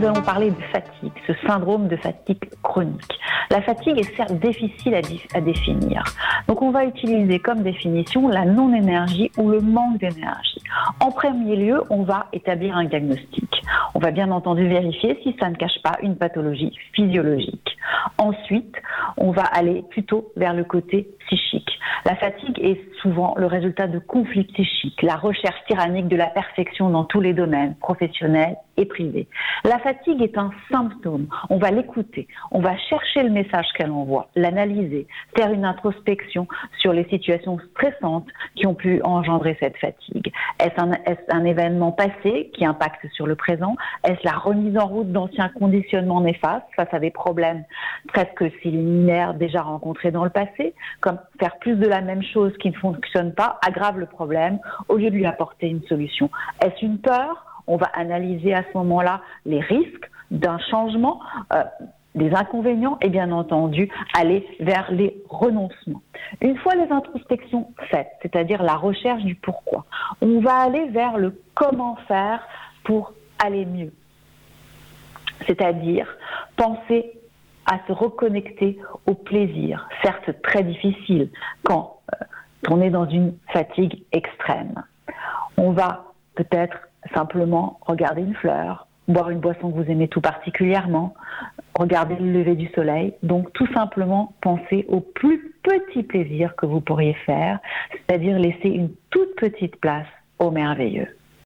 nous allons parler de fatigue, ce syndrome de fatigue chronique. La fatigue est certes difficile à, définir. Donc on va utiliser comme définition la non-énergie ou le manque d'énergie. En premier lieu, on va établir un diagnostic. On va bien entendu vérifier si ça ne cache pas une pathologie physiologique. Ensuite, on va aller plutôt vers le côté psychique. La fatigue est souvent le résultat de conflits psychiques, la recherche tyrannique de la perfection dans tous les domaines, professionnels et privés. La fatigue est un symptôme. On va l'écouter, on va chercher le message qu'elle envoie, l'analyser, faire une introspection sur les situations stressantes qui ont pu engendrer cette fatigue. Est-ce un, un événement passé qui impacte sur le présent? Est-ce la remise en route d'anciens conditionnements néfastes face à des problèmes presque similaires déjà rencontrés dans le passé, comme faire plus de la même chose qui ne fonctionne pas aggrave le problème au lieu de lui apporter une solution. Est-ce une peur? On va analyser à ce moment-là les risques d'un changement. Euh, des inconvénients et bien entendu aller vers les renoncements. Une fois les introspections faites, c'est-à-dire la recherche du pourquoi, on va aller vers le comment faire pour aller mieux. C'est-à-dire penser à se reconnecter au plaisir, certes très difficile quand euh, on est dans une fatigue extrême. On va peut-être simplement regarder une fleur, boire une boisson que vous aimez tout particulièrement, regarder le lever du soleil. Donc tout simplement penser au plus petit plaisir que vous pourriez faire, c'est-à-dire laisser une toute petite place au merveilleux.